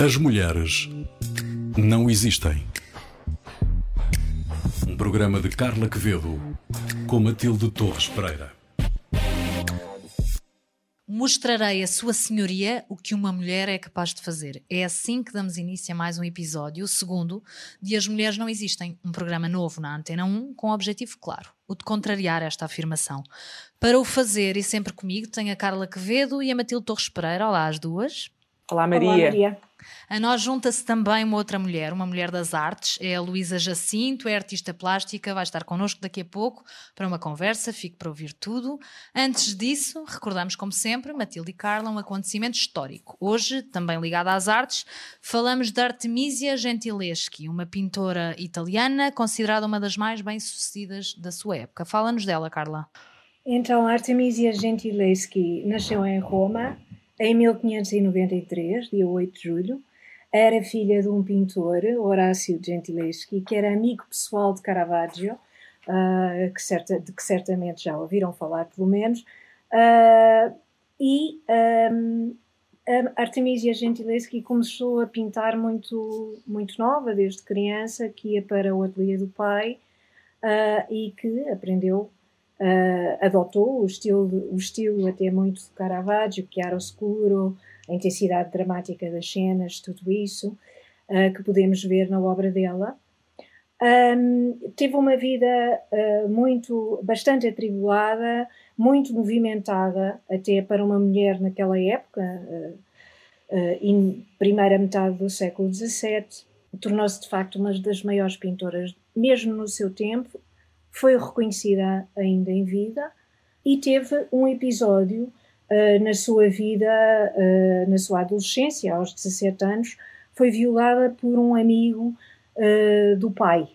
As mulheres não existem. Um programa de Carla Quevedo com Matilde Torres Pereira. Mostrarei a Sua Senhoria o que uma mulher é capaz de fazer. É assim que damos início a mais um episódio, o segundo, de As Mulheres Não Existem, um programa novo na Antena 1 com o objetivo claro, o de contrariar esta afirmação. Para o fazer, e sempre comigo, tenho a Carla Quevedo e a Matilde Torres Pereira. Olá, as duas. Olá, Maria. Olá, Maria. A nós junta-se também uma outra mulher, uma mulher das artes, é a Luísa Jacinto, é artista plástica, vai estar connosco daqui a pouco para uma conversa, fique para ouvir tudo. Antes disso, recordamos como sempre, Matilde e Carla, um acontecimento histórico. Hoje, também ligado às artes, falamos de Artemisia Gentileschi, uma pintora italiana considerada uma das mais bem-sucedidas da sua época. Fala-nos dela, Carla. Então, Artemisia Gentileschi nasceu em Roma em 1593, dia 8 de julho. Era filha de um pintor, Horácio Gentileschi, que era amigo pessoal de Caravaggio, uh, que certa, de que certamente já ouviram falar, pelo menos. Uh, e um, a Artemisia Gentileschi começou a pintar muito, muito nova, desde criança, que ia para o ateliê do pai uh, e que aprendeu Uh, adotou o estilo, o estilo até muito de Caravaggio, escuro, a intensidade dramática das cenas, tudo isso uh, que podemos ver na obra dela. Um, teve uma vida uh, muito, bastante atribulada, muito movimentada, até para uma mulher naquela época, em primeira metade do século XVII. Tornou-se de facto uma das maiores pintoras, mesmo no seu tempo, foi reconhecida ainda em vida e teve um episódio uh, na sua vida, uh, na sua adolescência, aos 17 anos, foi violada por um amigo uh, do pai,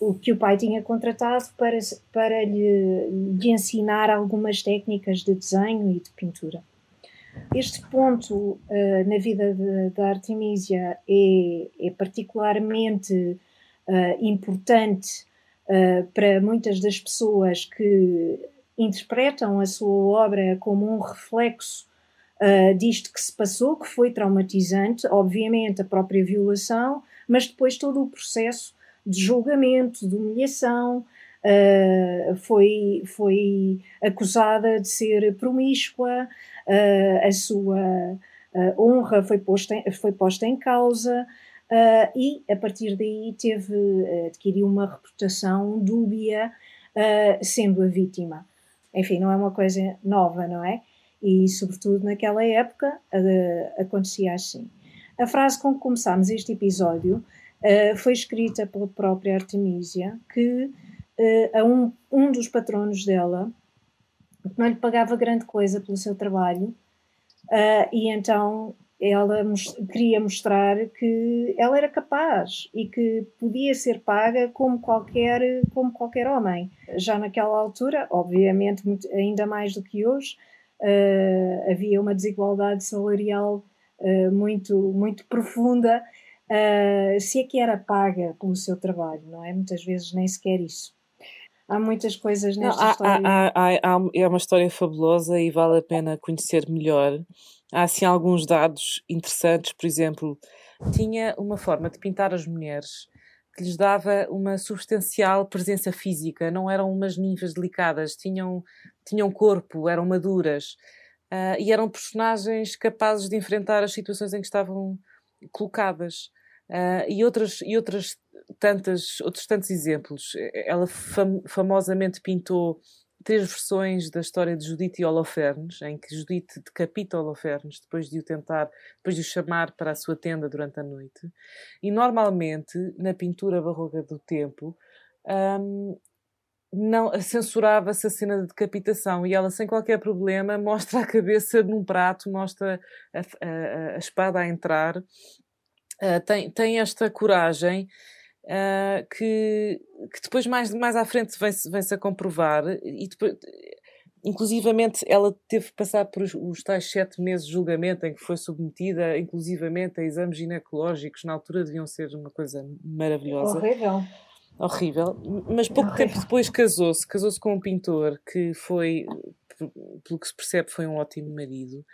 o que o pai tinha contratado para, para lhe, lhe ensinar algumas técnicas de desenho e de pintura. Este ponto na vida da Artemisia é, é particularmente importante uh, para muitas das pessoas que interpretam a sua obra como um reflexo uh, disto que se passou, que foi traumatizante, obviamente a própria violação, mas depois todo o processo de julgamento, de humilhação, uh, foi, foi acusada de ser promíscua, uh, a sua honra foi posta, em, foi posta em causa, Uh, e a partir daí teve, uh, adquiriu uma reputação dúbia, uh, sendo a vítima. Enfim, não é uma coisa nova, não é? E, sobretudo, naquela época acontecia assim. A frase com que começámos este episódio foi escrita pela própria Artemisia, que a um, um dos patronos dela não lhe pagava grande coisa pelo seu trabalho, e então ela queria mostrar que ela era capaz e que podia ser paga como qualquer, como qualquer homem. Já naquela altura, obviamente, muito, ainda mais do que hoje, uh, havia uma desigualdade salarial uh, muito, muito profunda. Uh, se é que era paga pelo seu trabalho, não é? Muitas vezes nem sequer isso. Há muitas coisas nesta não, há, história. Há, há, é uma história fabulosa e vale a pena conhecer melhor há assim alguns dados interessantes, por exemplo, tinha uma forma de pintar as mulheres que lhes dava uma substancial presença física, não eram umas ninfas delicadas, tinham, tinham corpo, eram maduras uh, e eram personagens capazes de enfrentar as situações em que estavam colocadas. Uh, e, outras, e outras tantas, outros tantos exemplos. Ela fam famosamente pintou três versões da história de Judite e Holofernes, em que Judite decapita Holofernes depois de o tentar, depois de o chamar para a sua tenda durante a noite. E normalmente, na pintura barroca do tempo, um, não censurava-se a cena de decapitação e ela sem qualquer problema mostra a cabeça num prato, mostra a, a, a espada a entrar, uh, tem, tem esta coragem uh, que, que depois mais, mais à frente vem-se vem a comprovar. E depois inclusivamente ela teve que passar por os, os, tais sete meses de julgamento em que foi submetida inclusivamente a exames ginecológicos. Na altura deviam ser uma coisa maravilhosa. Horrível. Horrível. Mas pouco horrível. tempo depois casou-se. Casou-se com um pintor que foi pelo que se percebe foi um ótimo marido.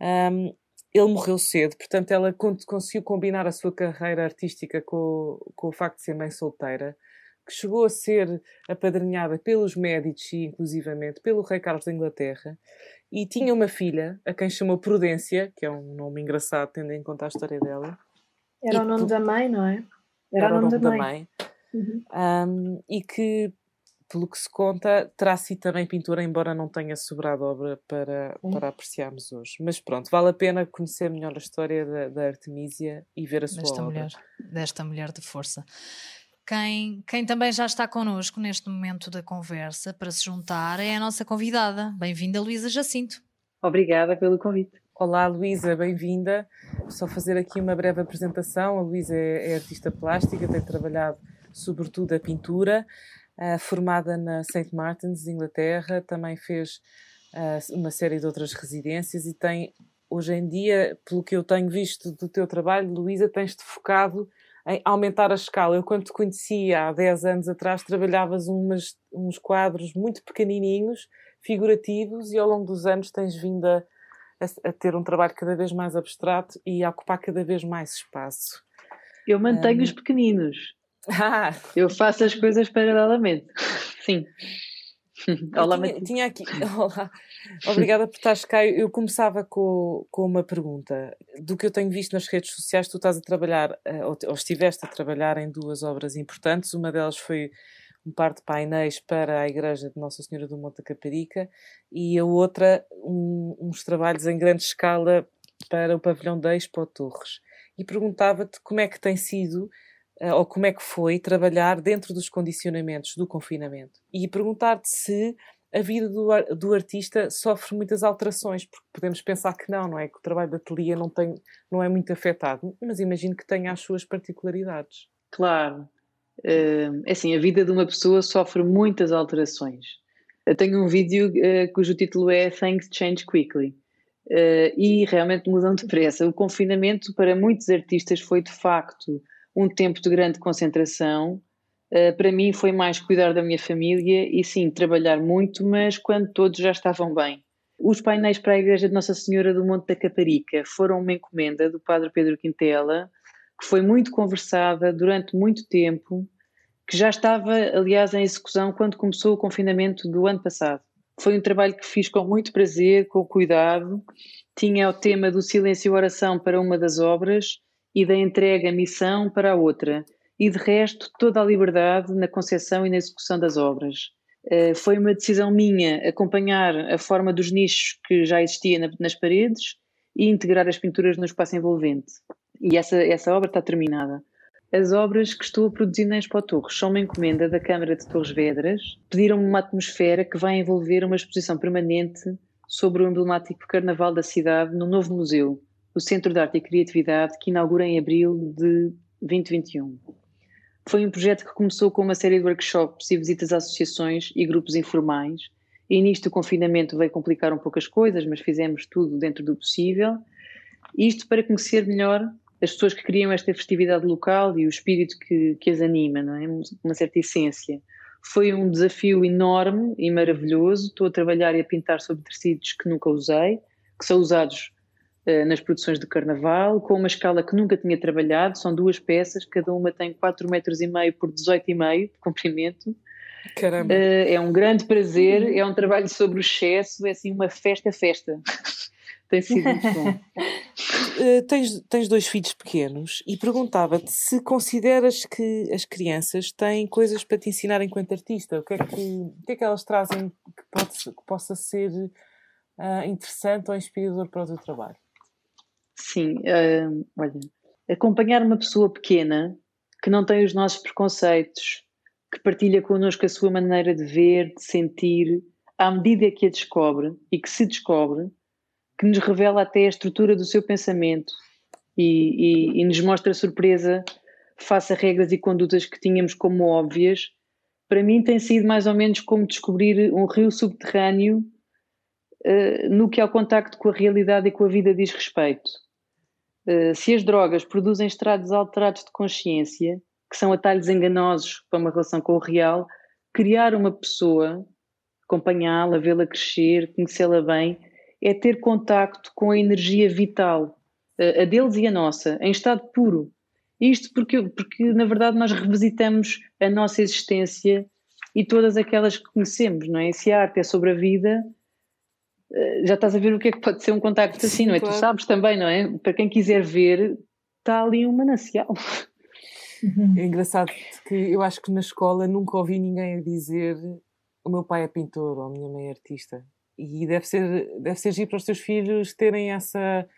Um, ele morreu cedo, portanto, ela conseguiu combinar a sua carreira artística com, com o facto de ser mãe solteira, que chegou a ser apadrinhada pelos Medici, inclusivamente, pelo rei Carlos da Inglaterra, e tinha uma filha, a quem chamou Prudência, que é um nome engraçado, tendo em conta a história dela. Era e o nome da mãe, não é? Era, Era o nome, da mãe. Da mãe. Uhum. Um, e que pelo que se conta, terá sido também pintura, embora não tenha sobrado obra para, hum. para apreciarmos hoje. Mas pronto, vale a pena conhecer melhor a história da, da Artemisia e ver a sua desta obra. Mulher, desta mulher de força. Quem, quem também já está connosco neste momento da conversa para se juntar é a nossa convidada. Bem-vinda, Luísa Jacinto. Obrigada pelo convite. Olá, Luísa, bem-vinda. Só fazer aqui uma breve apresentação. A Luísa é, é artista plástica, tem trabalhado sobretudo a pintura uh, formada na St. Martin's, Inglaterra, também fez uh, uma série de outras residências e tem, hoje em dia, pelo que eu tenho visto do teu trabalho, Luísa, tens-te focado em aumentar a escala. Eu, quando te conhecia há 10 anos atrás, trabalhavas umas, uns quadros muito pequenininhos, figurativos, e ao longo dos anos tens vindo a, a, a ter um trabalho cada vez mais abstrato e a ocupar cada vez mais espaço. Eu mantenho um, os pequeninos. Ah. Eu faço as coisas paralelamente. Sim. Olá, tinha, tinha, aqui. Olá. Obrigada por estares cá. Eu começava com, com uma pergunta. Do que eu tenho visto nas redes sociais, tu estás a trabalhar, eh, ou, ou estiveste a trabalhar em duas obras importantes. Uma delas foi um par de painéis para a Igreja de Nossa Senhora do Monte da Caparica e a outra um, uns trabalhos em grande escala para o pavilhão da Expo Torres. E perguntava-te como é que tem sido ou como é que foi trabalhar dentro dos condicionamentos do confinamento e perguntar-te se a vida do, do, artista sofre muitas alterações, porque podemos pensar que não, não é? Que o trabalho da ateliê não, tem, não é muito afetado, mas imagino que tenha as suas particularidades. Claro. É assim, a vida de uma pessoa sofre muitas alterações. Eu tenho um vídeo uh, cujo título é Things Change Quickly. Uh, e realmente mudam depressa. O confinamento para muitos artistas foi de facto um tempo de grande concentração. Uh, para mim foi mais cuidar da minha família e sim, trabalhar muito, mas quando todos já estavam bem. Os painéis para a Igreja de Nossa Senhora do Monte da Caparica foram uma encomenda do Padre Pedro Quintela, que foi muito conversada durante muito tempo, que já estava, aliás, em execução quando começou o confinamento do ano passado. Foi um trabalho que fiz com muito prazer, com cuidado. Tinha o tema do silêncio e oração para uma das obras e da entrega missão para a outra, e de resto toda a liberdade na concepção e na execução das obras. Uh, foi uma decisão minha acompanhar a forma dos nichos que já existia na, nas paredes e integrar as pinturas no espaço envolvente. E essa, essa obra está terminada. As obras que estou a produzir na Expo Torres são uma encomenda da Câmara de Torres Vedras. Pediram-me uma atmosfera que vai envolver uma exposição permanente sobre o emblemático Carnaval da cidade no novo museu, o Centro de Arte e Criatividade, que inaugura em abril de 2021. Foi um projeto que começou com uma série de workshops e visitas a associações e grupos informais, e nisto o confinamento veio complicar um pouco as coisas, mas fizemos tudo dentro do possível. Isto para conhecer melhor as pessoas que criam esta festividade local e o espírito que, que as anima, não é? Uma certa essência. Foi um desafio enorme e maravilhoso. Estou a trabalhar e a pintar sobre tecidos que nunca usei, que são usados nas produções de carnaval, com uma escala que nunca tinha trabalhado, são duas peças, cada uma tem 4 metros e meio por 18,5 de comprimento. Caramba. Eh, é um grande prazer, é um trabalho sobre o excesso, é assim uma festa-festa. tem sido muito bom. Uh, tens, tens dois filhos pequenos e perguntava-te se consideras que as crianças têm coisas para te ensinar enquanto artista. O que é que, o que, é que elas trazem que, pode, que possa ser uh, interessante ou inspirador para o teu trabalho? Sim, uh, olha, acompanhar uma pessoa pequena que não tem os nossos preconceitos, que partilha connosco a sua maneira de ver, de sentir, à medida que a descobre e que se descobre, que nos revela até a estrutura do seu pensamento e, e, e nos mostra surpresa face a regras e condutas que tínhamos como óbvias, para mim tem sido mais ou menos como descobrir um rio subterrâneo uh, no que ao contacto com a realidade e com a vida diz respeito. Eh, se as drogas produzem estados alterados de consciência, que são atalhos enganosos para uma relação com o real, criar uma pessoa, acompanhá-la, vê-la crescer, conhecê-la bem, é ter contacto com a energia vital a deles e a nossa, em estado puro. Isto porque, porque, na verdade, nós revisitamos a nossa existência e todas aquelas que conhecemos, não é? Se a arte é sobre a vida, eh, já estás a ver o que é que pode ser um contacto assim, não é? Claro. Tu sabes também, não é? Para quem quiser ver, está ali um manancial. É engraçado que eu acho que na escola nunca ouvi ninguém dizer o meu pai é pintor ou a minha mãe é artista. E deve ser, deve ser giro para os teus filhos terem essa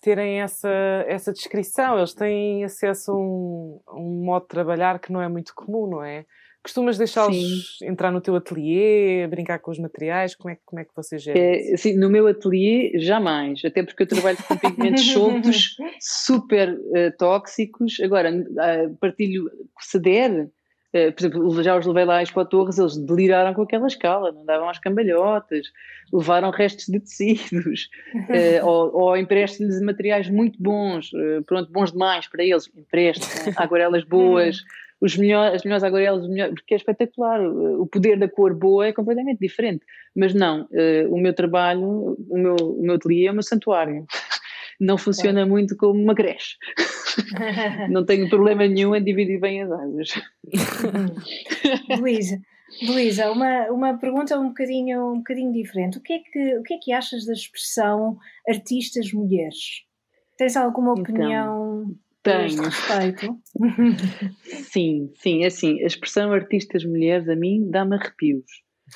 terem essa, essa descrição, eles têm acesso a um, a um modo de trabalhar que não é muito comum, não é? Costumas deixá-los entrar no teu ateliê, brincar com os materiais? Como é, como é que vocês geram? É, sim, no meu ateliê, jamais. Até porque eu trabalho com pigmentos soltos, super uh, tóxicos. Agora, uh, partilho, se der, Uh, por exemplo, já os levei lá às Torres, eles deliraram com aquela escala, não davam às cambalhotas, levaram restos de tecidos, uh, ou, ou empresto-lhes materiais muito bons, pronto, bons demais para eles, empresto, né? aguarelas boas, os melhores, as melhores aguarelas, melhores, porque é espetacular. O poder da cor boa é completamente diferente. Mas não, uh, o meu trabalho, o meu, o meu ateliê é o meu santuário. Não funciona é. muito como uma creche. não tenho problema nenhum em dividir bem as águas. Luísa, Luísa, uma, uma pergunta um bocadinho, um bocadinho diferente. O que, é que, o que é que achas da expressão artistas mulheres? Tens alguma então, opinião? Então, tenho. Respeito. sim, sim, é assim, a expressão artistas mulheres a mim dá-me arrepios.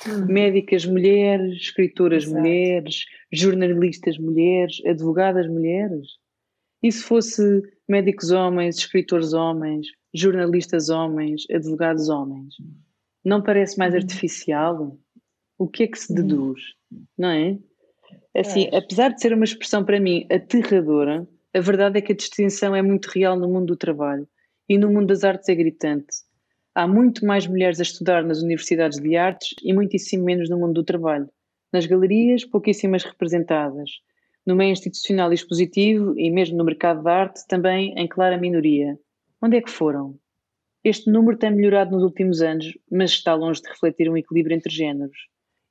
Hum. Médicas mulheres, escritoras Exato. mulheres, jornalistas mulheres, advogadas mulheres. E se fosse médicos homens, escritores homens, jornalistas homens, advogados homens? Não parece mais hum. artificial? O que é que se hum. deduz? Não é? Assim, é. apesar de ser uma expressão para mim aterradora, a verdade é que a distinção é muito real no mundo do trabalho e no mundo das artes é gritante. Há muito mais mulheres a estudar nas universidades de artes e muitíssimo menos no mundo do trabalho. Nas galerias, pouquíssimas representadas. No meio institucional e expositivo e mesmo no mercado da arte, também em clara minoria. Onde é que foram? Este número tem melhorado nos últimos anos, mas está longe de refletir um equilíbrio entre géneros.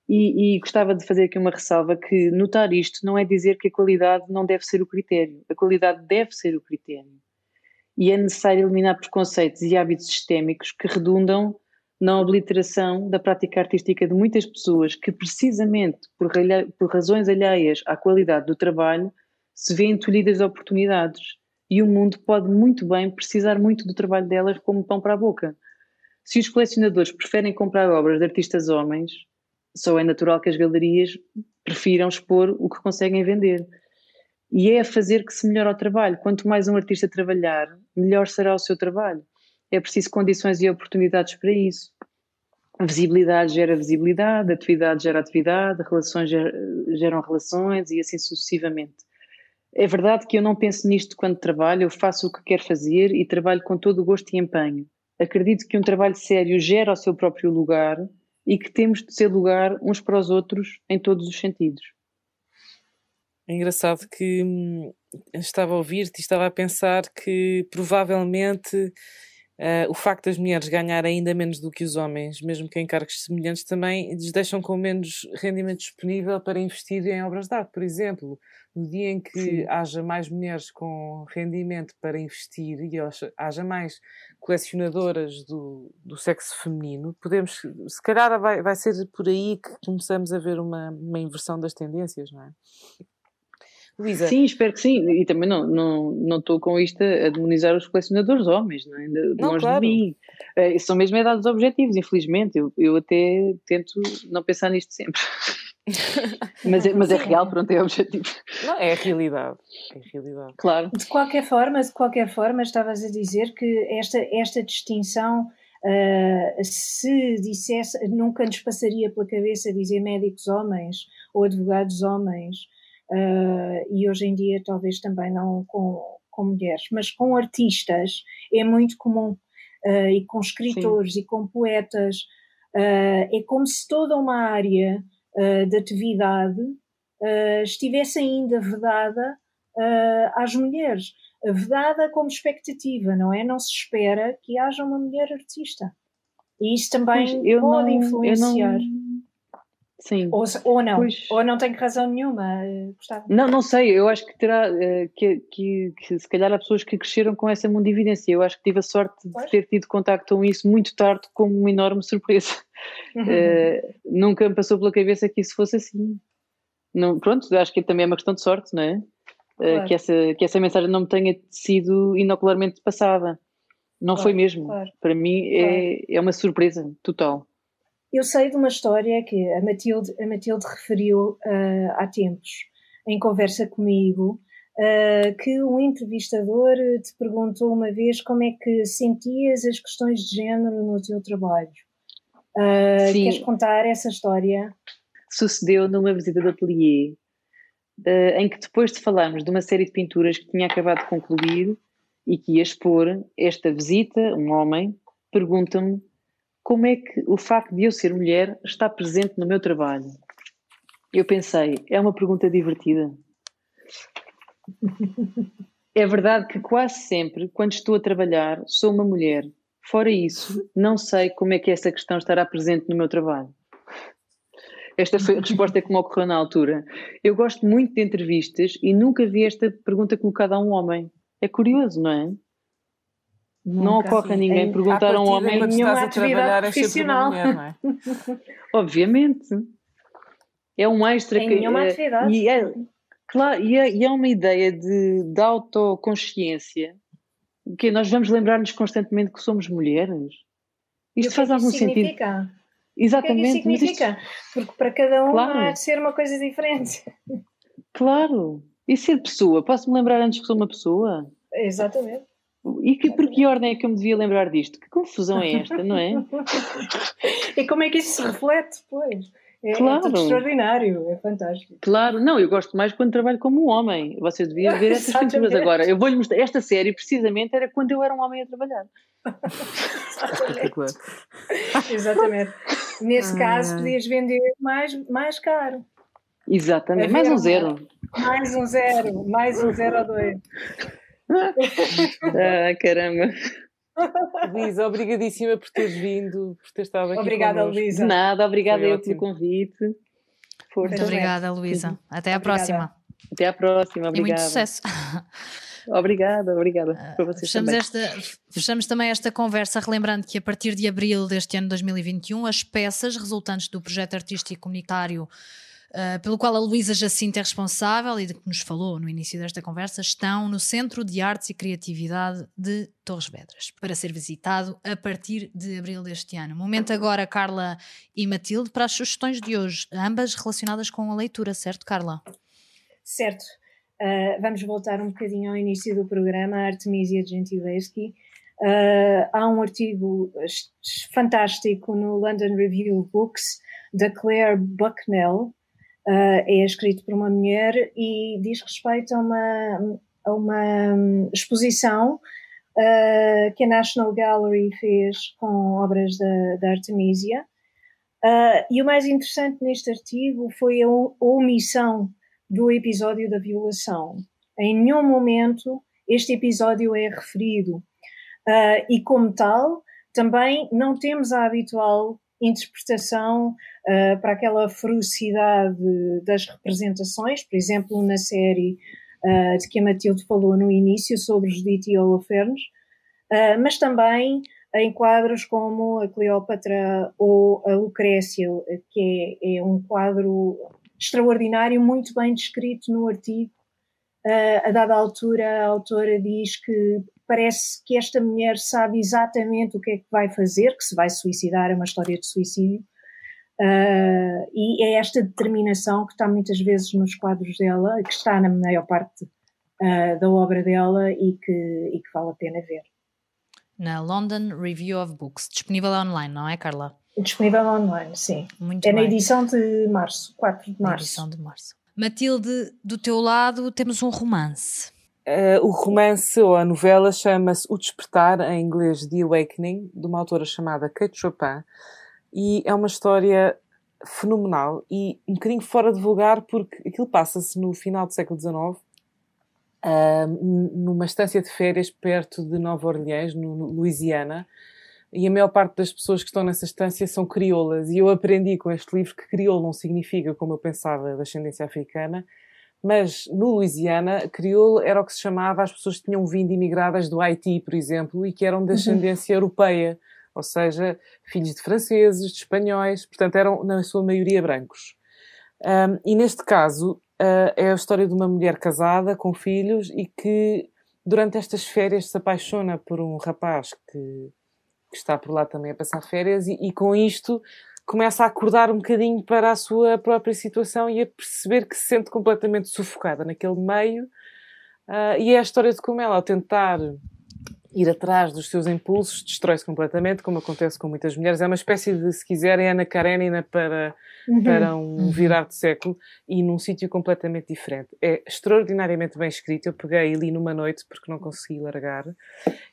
E, e, gostava de fazer aqui uma ressalva que notar isto não é dizer que a qualidade não deve ser o critério. A qualidade deve ser o critério. E é necessário eliminar preconceitos e hábitos sistémicos que redundam na obliteração da prática artística de muitas pessoas que, precisamente por, por razões alheias à qualidade do trabalho, se vêem tolhidas de oportunidades. E o mundo pode muito bem precisar muito do trabalho delas como pão para a boca. Se os colecionadores preferem comprar obras de artistas homens, só é natural que as galerias prefiram expor o que conseguem vender. E é a fazer que se melhora o trabalho. Quanto mais um artista trabalhar, melhor será o seu trabalho. É preciso condições e oportunidades para isso. A visibilidade gera visibilidade, atividade gera atividade, relações geram relações e assim sucessivamente. É verdade que eu não penso nisto quando trabalho, eu faço o que quero fazer e trabalho com todo o gosto e empenho. Acredito que um trabalho sério gera o seu próprio lugar e que temos de ser lugar uns para os outros em todos os sentidos. É engraçado que hum, estava a ouvir-te e estava a pensar que provavelmente Uh, o facto das mulheres ganharem ainda menos do que os homens, mesmo que em cargos semelhantes, também lhes deixam com menos rendimento disponível para investir em obras de arte, por exemplo. No dia em que Sim. haja mais mulheres com rendimento para investir e haja mais colecionadoras do, do sexo feminino, podemos, se calhar vai, vai ser por aí que começamos a ver uma, uma inversão das tendências, não é? Luísa. Sim, espero que sim. E também não estou não, não com isto a demonizar os colecionadores homens, não é? De, não, longe claro. de mim. Uh, são mesmo é dados objetivos, infelizmente. Eu, eu até tento não pensar nisto sempre. mas, é, mas é real, pronto, é objetivo. Não, é a realidade. É a realidade. Claro. De qualquer forma, de qualquer forma, estavas a dizer que esta, esta distinção. Uh, se dissesse, nunca nos passaria pela cabeça dizer médicos homens ou advogados homens, uh, e hoje em dia talvez também não com, com mulheres, mas com artistas é muito comum, uh, e com escritores Sim. e com poetas. Uh, é como se toda uma área de atividade estivesse ainda vedada às mulheres. Vedada como expectativa, não é? Não se espera que haja uma mulher artista. E isso também pode não, influenciar. Sim. Ou, ou não, Pois. ou não tenho razão nenhuma, eh, Gustavo. Não, não sei, eu acho que terá eh, que, que, que se calhar há pessoas que cresceram com essa mundividência. Eu acho que tive a sorte de Pois. ter tido contacto com isso muito tarde como uma enorme surpresa. Eh, nunca me passou pela cabeça que isso fosse assim. Não, pronto, acho que também é uma questão de sorte, não é? Claro. que, essa, que essa mensagem não me tenha sido inocularmente passada. Não Claro, foi mesmo. claro. Para mim é, é uma surpresa total. Eu sei de uma história que a Matilde, a Matilde referiu ah, há tempos, em conversa comigo, ah, que um entrevistador te perguntou uma vez como é que sentias as questões de género no teu trabalho. Ah, Sim. queres contar essa história? sucedeu numa visita de ateliê, eh, em que depois de falarmos de uma série de pinturas que tinha acabado de concluir e que ia expor, esta visita, um homem, pergunta-me como é que o facto de eu ser mulher está presente no meu trabalho. Eu pensei, é uma pergunta divertida. É verdade que quase sempre, quando estou a trabalhar, sou uma mulher. Fora isso, não sei como é que essa questão estará presente no meu trabalho. Esta foi a resposta que me ocorreu na altura. Eu gosto muito de entrevistas e nunca vi esta pergunta colocada a um homem. É curioso, não é? Não Nunca. ocorre a ninguém Em- perguntar a um homem. quando nenhuma estás a atividade trabalhar, sempre uma profissional. mulher, não é? Obviamente. É um extra Em que. nenhuma é- atividade. E é, claro, e é, e é uma ideia de, de autoconsciência que nós vamos lembrar-nos constantemente que somos mulheres. Isto que faz é que algum isso sentido. significa? O que é que Exatamente. isso mas isto- significa? Porque para cada um Claro. há de ser uma coisa diferente. claro. E ser pessoa? Posso-me lembrar antes que sou uma pessoa? Exatamente. E que, por que ordem é que eu me devia lembrar disto? Que confusão é esta, não é? E como é que isso se reflete depois? É, Claro. é tudo extraordinário, é fantástico. Claro, não, eu gosto mais quando trabalho como um homem. Você devia ver essas Exatamente. pinturas agora. Eu vou-lhe mostrar. Esta série, precisamente, era quando eu era um homem a trabalhar. Espetacular. Exatamente. Nesse Ai, caso, podias vender mais, mais caro. Exatamente. É Mais um zero. Mais um zero, mais um zero ou dois. Ah, caramba. Luísa, obrigadíssima por teres vindo, por ter estado aqui Obrigada, Luísa. nada, obrigada eu pelo convite. Força. Muito obrigada, Luísa. Até à Obrigada. próxima. Até à próxima. E muito Obrigada. sucesso. Obrigada, obrigada. Para vocês Fechamos, também. esta, fechamos também esta conversa relembrando que a partir de abril deste ano 2021 as peças resultantes do projeto artístico comunitário ah, pelo qual a Luísa Jacinto é responsável e de que nos falou no início desta conversa estão no Centro de Artes e Criatividade de Torres Vedras para ser visitado a partir de abril deste ano. Momento agora, Carla e Matilde, para as sugestões de hoje, ambas relacionadas com a leitura, certo, Carla? Certo. Uh, vamos voltar um bocadinho ao início do programa, a Artemisia Gentileschi. Uh, há um artigo fantástico no London Review of Books da Claire Bucknell, uh, é escrito por uma mulher e diz respeito a uma, a uma hum, exposição uh, que a National Gallery fez com obras da, da Artemisia. Uh, e o mais interessante neste artigo foi a omissão do episódio da violação. Em nenhum momento este episódio é referido. E, como tal, também não temos a habitual interpretação ah, para aquela ferocidade das representações, por exemplo, na série ah, de que a Matilde falou no início sobre Judite e Holofernes, ah, mas também em quadros como a Cleópatra ou a Lucrécia, que é, é um quadro extraordinário, muito bem descrito no artigo. A dada altura, a autora diz que parece que esta mulher sabe exatamente o que é que vai fazer, que se vai suicidar, é uma história de suicídio. Uh, e é esta determinação que está muitas vezes nos quadros dela, que está na maior parte uh, da obra dela e que, e que vale a pena ver. Na London Review of Books, disponível online, não é, Carla? Disponível online, sim. Muito É na bem. edição de março, 4 de Na março. edição de março. Matilde, do teu lado temos um romance. Uh, o romance ou a novela chama-se O Despertar, em inglês The Awakening, de uma autora chamada Kate Chopin, e é uma história fenomenal e um bocadinho fora de vulgar porque aquilo passa-se no final do século XIX, uh, numa estância de férias perto de Nova Orleans, no, no Louisiana, e a maior parte das pessoas que estão nessa estância são crioulas. E eu aprendi com este livro que crioulo não significa, como eu pensava, da ascendência africana, mas no Louisiana, crioulo era o que se chamava as pessoas que tinham vindo imigradas do Haiti, por exemplo, e que eram de uhum. ascendência europeia, ou seja, filhos de franceses, de espanhóis, portanto eram na sua maioria brancos. Um, e neste caso uh, é a história de uma mulher casada com filhos e que durante estas férias se apaixona por um rapaz que, que está por lá também a passar férias e, e com isto começa a acordar um bocadinho para a sua própria situação e a perceber que se sente completamente sufocada naquele meio. Uh, e é a história de como ela, ao tentar ir atrás dos seus impulsos, destrói-se completamente, como acontece com muitas mulheres. É uma espécie de, se quiserem, Ana Karenina para, uhum. para um uhum. virar de século e num sítio completamente diferente. É extraordinariamente bem escrito. Eu peguei e li numa noite porque não consegui largar.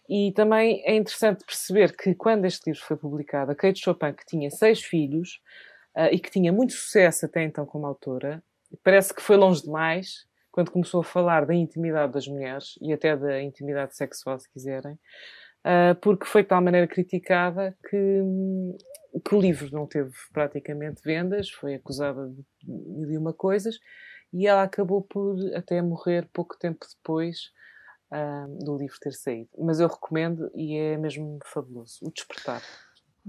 E também é interessante perceber que quando este livro foi publicado, a Kate Chopin, que tinha seis filhos uh, e que tinha muito sucesso até então como autora, parece que foi longe demais quando começou a falar da intimidade das mulheres e até da intimidade sexual, se quiserem, uh, porque foi de tal maneira criticada que, que o livro não teve praticamente vendas, foi acusada de mil e uma coisas, e ela acabou por até morrer pouco tempo depois uh, do livro ter saído. Mas eu recomendo e é mesmo fabuloso. O Despertar.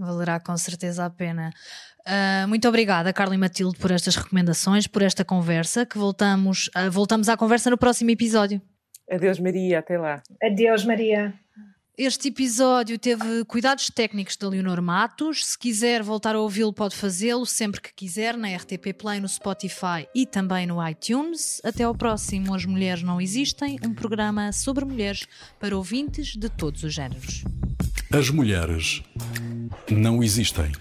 Valerá com certeza a pena. Uh, muito obrigada, Carla e Matilde, por estas recomendações, por esta conversa, que voltamos, uh, voltamos à conversa no próximo episódio. Adeus, Maria, até lá. Adeus, Maria. Este episódio teve cuidados técnicos da Leonor Matos. Se quiser voltar a ouvi-lo, pode fazê-lo sempre que quiser na RTP Play, no Spotify e também no iTunes. Até ao próximo. As Mulheres Não Existem um programa sobre mulheres para ouvintes de todos os géneros. As mulheres não existem.